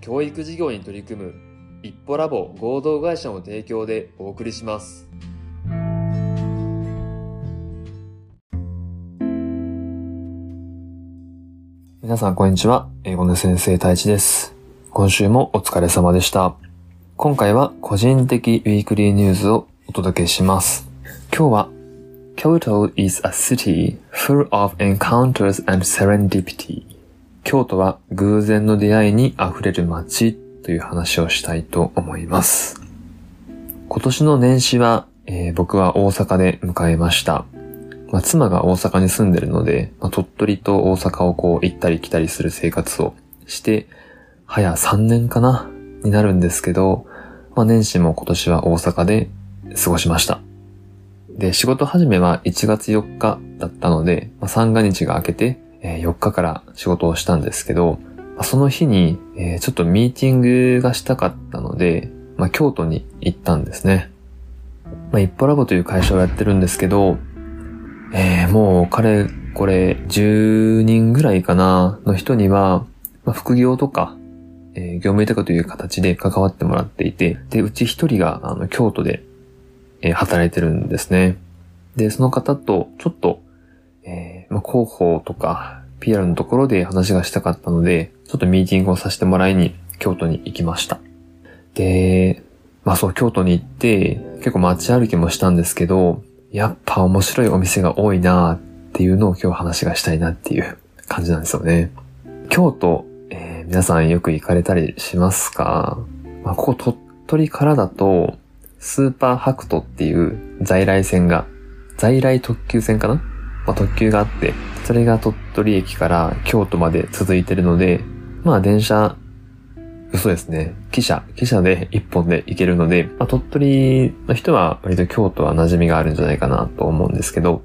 教育事業に取り組む一歩ラボ合同会社の提供でお送りします。皆さんこんにちは。英語の先生太一です。今週もお疲れ様でした。今回は個人的ウィークリーニュースをお届けします。今日は Kyoto is a city full of encounters and serendipity 京都は偶然の出会いに溢れる街という話をしたいと思います。今年の年始は、えー僕は大阪で迎えました。まあ、妻が大阪に住んでるので、まあ、鳥取と大阪をこう行ったり来たりする生活をして、早3年かなになるんですけど、まあ、年始も今年は大阪で過ごしました。で、仕事始めは1月4日だったので、まあ、三が日が明けて、え4日から仕事をしたんですけど、その日に、えちょっとミーティングがしたかったので、まあ、京都に行ったんですね。まあ、一歩ラボという会社をやってるんですけど、えーもう彼、これ10人ぐらいかなの人には、まあ、副業とか、えー業務委託という形で関わってもらっていて、で、うち一人があの京都で、えー働いてるんですね。で、その方とちょっと、えーまあ、広報とか PR のところで話がしたかったので、ちょっとミーティングをさせてもらいに京都に行きました。で、まあそう、京都に行って結構街歩きもしたんですけど、やっぱ面白いお店が多いなっていうのを今日話がしたいなっていう感じなんですよね。京都、えー皆さんよく行かれたりしますか？まあ、ここ鳥取からだと、スーパーハクトっていう在来線が、在来特急線かな？まあ、特急があって、それが鳥取駅から京都まで続いてるので、まあ電車、嘘ですね。汽車、汽車で一本で行けるので、まあ、鳥取の人は割と京都は馴染みがあるんじゃないかなと思うんですけど、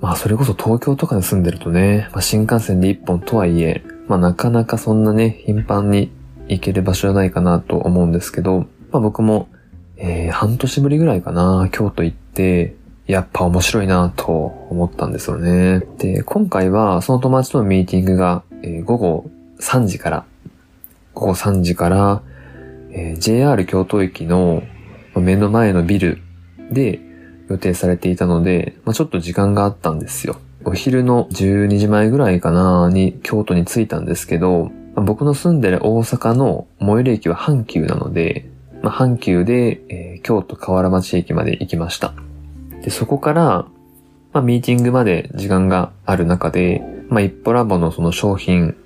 まあそれこそ東京とかに住んでるとね、まあ、新幹線で一本とはいえ、まあなかなかそんなね、頻繁に行ける場所じゃないかなと思うんですけど、まあ僕も、えー、半年ぶりぐらいかな、京都行って、やっぱ面白いなと思ったんですよね。で、今回はその友達とのミーティングが、えー午後3時から、午後3時から、えー JR 京都駅の目の前のビルで予定されていたので、まあ、ちょっと時間があったんですよ。お昼の12時前ぐらいかなに京都に着いたんですけど、まあ僕の住んでる大阪の最寄り駅は阪急なので、まあ、阪急で、えー京都河原町駅まで行きました。で、そこから、まあ、ミーティングまで時間がある中で、まあ、一歩ラボのその商品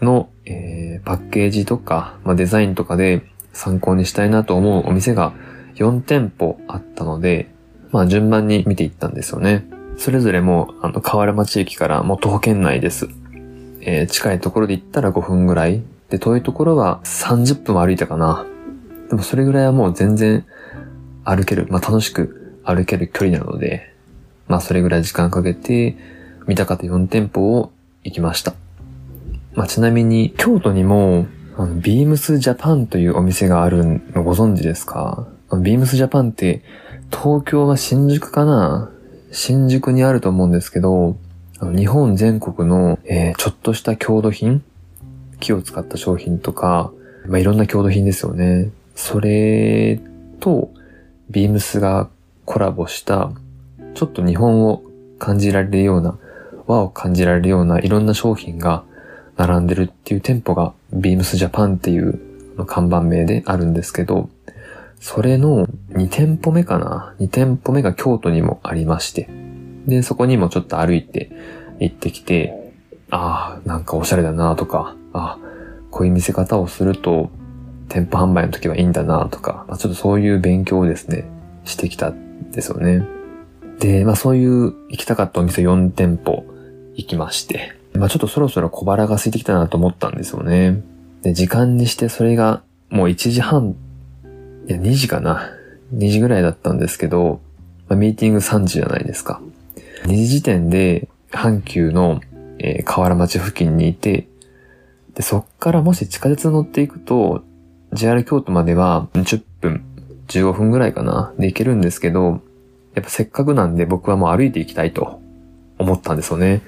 の、えーパッケージとか、まあ、デザインとかで参考にしたいなと思うお店が4店舗あったので、まあ、順番に見ていったんですよね。それぞれもう、あの、河原町駅からもう徒歩圏内です。えー近いところで行ったら5分ぐらい。で、遠いところは30分歩いたかな。でもそれぐらいはもう全然歩ける、まあ、楽しく歩ける距離なので、まあ、それぐらい時間かけて、見たかった4店舗を行きました。まあ、ちなみに、京都にも、あの、ビームスジャパンというお店があるのご存知ですか？ビームスジャパンって、東京は新宿かな？新宿にあると思うんですけど、日本全国の、えーちょっとした郷土品木を使った商品とか、まあ、いろんな郷土品ですよね。それと、ビームスがコラボした、ちょっと日本を感じられるような、和を感じられるようないろんな商品が並んでるっていう店舗が、ビームスジャパンっていう看板名であるんですけど、それの2店舗目かな ?2 店舗目が京都にもありまして。で、そこにもちょっと歩いて行ってきて、ああ、なんかおしゃれだなとか、ああこういう見せ方をすると、店舗販売の時はいいんだなとか、まあ、ちょっとそういう勉強をですね、してきたですよね。で、まあそういう行きたかったお店4店舗行きまして、まあちょっとそろそろ小腹が空いてきたなと思ったんですよね。で、時間にしてそれがもう1時半、いや2時かな。2時ぐらいだったんですけど、まあ、ミーティング3時じゃないですか。2時時点で阪急の、えー、河原町付近にいて、で、そっからもし地下鉄乗っていくと、JR 京都までは10分、15分ぐらいかな、で行けるんですけど、やっぱせっかくなんで僕はもう歩いていきたいと思ったんですよね。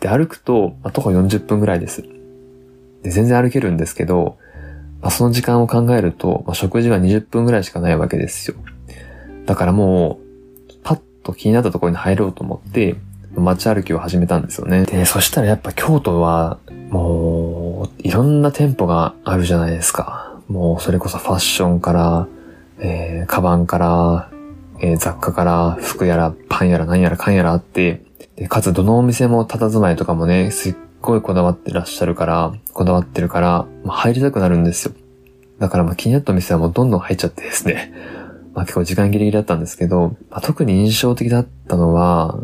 で、歩くと、まあ、徒歩40分ぐらいです。で、全然歩けるんですけど、まあ、その時間を考えると、まあ、食事は20分ぐらいしかないわけですよ。だからもう、パッと気になったところに入ろうと思って、街歩きを始めたんですよね。で、そしたらやっぱ京都は、もう、いろんな店舗があるじゃないですか。もう、それこそファッションから、えー、カバンから、えー、雑貨から、服やら、パンやら、何やら、かんやらあって、で、かつどのお店も佇まいとかもね、すっごいこだわってらっしゃるから、こだわってるから、まあ、入りたくなるんですよ。だからまあ気になったお店はもうどんどん入っちゃってですね。まあ結構時間ギリギリだったんですけど、まあ、特に印象的だったのは、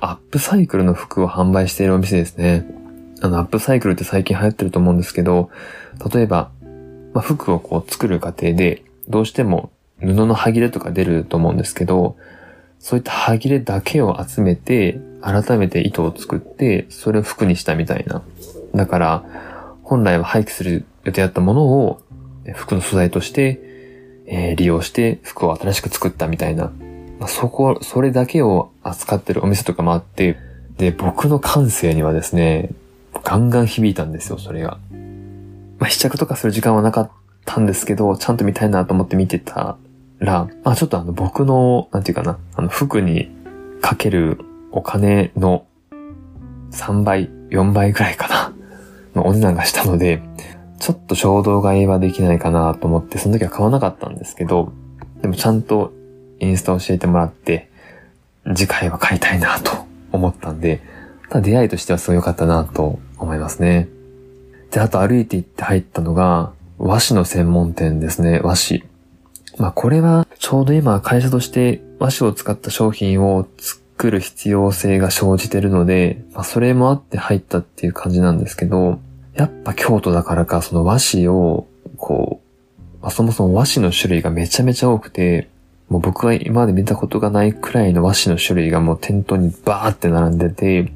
アップサイクルの服を販売しているお店ですね。あの、アップサイクルって最近流行ってると思うんですけど、例えば、まあ、服をこう作る過程で、どうしても布の端切れとか出ると思うんですけど、そういった端切れだけを集めて、改めて糸を作って、それを服にしたみたいな。だから、本来は廃棄する予定だったものを、服の素材として、えー、利用して服を新しく作ったみたいな。まあ、そこ、それだけを扱ってるお店とかもあって、で、僕の感性にはですね、ガンガン響いたんですよ、それが。まあ、試着とかする時間はなかったたんですけど、ちゃんと見たいなと思って見てたら、まあ、ちょっとあの、僕の、なんていうかな、あの、服にかけるお金の3倍、4倍くらいかな、のお値段がしたので、ちょっと衝動買いはできないかなと思って、その時は買わなかったんですけど、でもちゃんとインスタ教えてもらって、次回は買いたいなと思ったんで、ただ出会いとしてはすごい良かったなと思いますね。で、あと歩いて行って入ったのが、和紙の専門店ですね、和紙。まあこれはちょうど今会社として和紙を使った商品を作る必要性が生じてるので、まあそれもあって入ったっていう感じなんですけど、やっぱ京都だからかその和紙を、こう、まあ、そもそも和紙の種類がめちゃめちゃ多くて、もう僕が今まで見たことがないくらいの和紙の種類がもう店頭にバーって並んでて、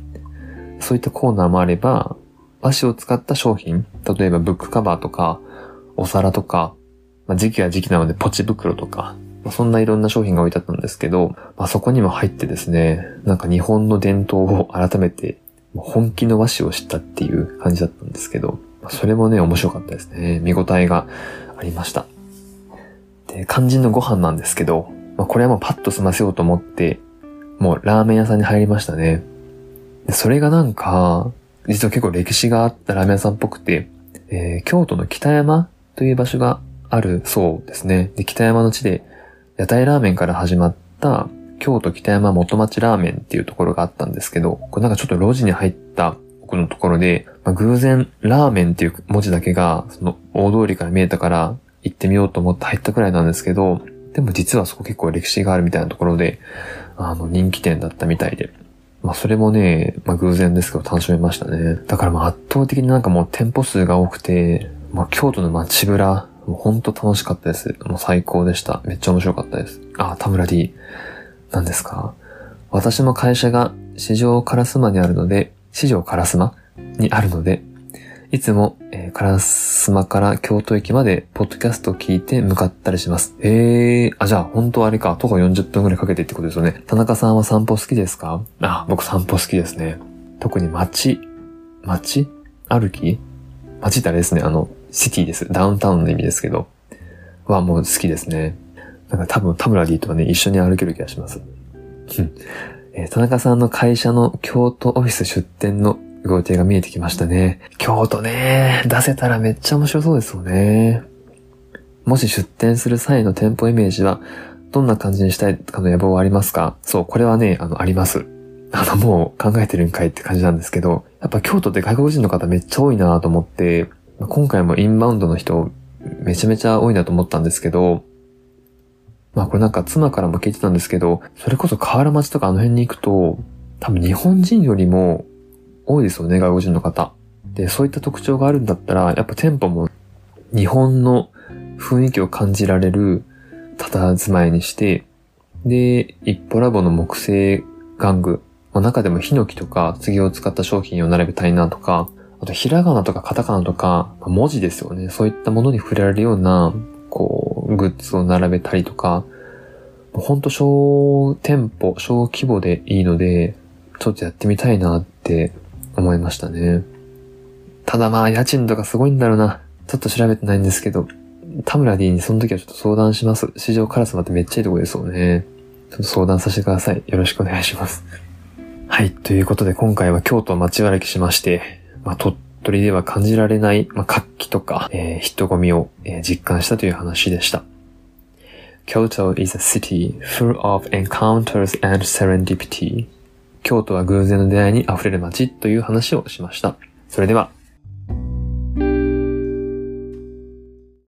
そういったコーナーもあれば、和紙を使った商品、例えばブックカバーとか、お皿とか、まあ、時期は時期なのでポチ袋とか、まあ、そんないろんな商品が置いてあったんですけど、まあ、そこにも入ってですね、なんか日本の伝統を改めて本気の和紙を知ったっていう感じだったんですけど、それもね、面白かったですね。見応えがありました。で、肝心のご飯なんですけど、まあ、これはもうパッと済ませようと思って、もうラーメン屋さんに入りましたね。で、それがなんか、実は結構歴史があったラーメン屋さんっぽくて、えー、京都の北山という場所があるそうですね。で、北山の地で、屋台ラーメンから始まった京都北山元町ラーメンっていうところがあったんですけど、これなんかちょっと路地に入った奥のところで、まあ、偶然ラーメンっていう文字だけが、その大通りから見えたから行ってみようと思って入ったくらいなんですけど、でも実はそこ結構歴史があるみたいなところで、あの人気店だったみたいで。まあそれもね、まあ偶然ですけど楽しめましたね。だからまあ圧倒的になんかもう店舗数が多くて、まあ京都の街ぶら、もうほんと楽しかったです。もう最高でした。めっちゃ面白かったです。あ、田村 D。何ですか？私の会社が市場烏丸にあるので、市場烏丸？にあるので、いつも、えー、烏丸から京都駅まで、ポッドキャストを聞いて向かったりします。えー、あ、じゃあ、本当あれか、徒歩40分くらいかけてってことですよね。田中さんは散歩好きですか？あ、僕散歩好きですね。特に街、街？歩き？街ってあれですね、あの、シティです。ダウンタウンの意味ですけど、はもう好きですね。なんか多分田村 D とはね、一緒に歩ける気がします。えー、田中さんの会社の京都オフィス出店のご予定が見えてきましたね。京都ね、出せたらめっちゃ面白そうですよね。もし出店する際の店舗イメージは、どんな感じにしたいかの野望はありますか？そう、これはね、あの、あります。あの、もう考えてるんかいって感じなんですけど、やっぱ京都って外国人の方めっちゃ多いなと思って、今回もインバウンドの人めちゃめちゃ多いなと思ったんですけど、まあこれなんか妻からも聞いてたんですけど、それこそ河原町とかあの辺に行くと、多分日本人よりも多いですよね、外国人の方。で、そういった特徴があるんだったら、やっぱ店舗も日本の雰囲気を感じられる佇まいにして、で、一歩ラボの木製玩具、まあ、中でもヒノキとか杉を使った商品を並べたいなとか、あとひらがなとかカタカナとか、文字ですよね。そういったものに触れられるような、こう、グッズを並べたりとか、ほんと小店舗、小規模でいいので、ちょっとやってみたいなって思いましたね。ただまあ家賃とかすごいんだろうな。ちょっと調べてないんですけど、田村 D にその時はちょっと相談します。市場カラスマってめっちゃいいとこですよね。ちょっと相談させてください。よろしくお願いします。はい。ということで今回は京都を街歩きしまして、まあ、鳥取では感じられない、まあ、活気とか、えー、人混みを、えー、実感したという話でした。Kyoto is a city full of encounters and serendipity. 京都は偶然の出会いに溢れる街という話をしました。それでは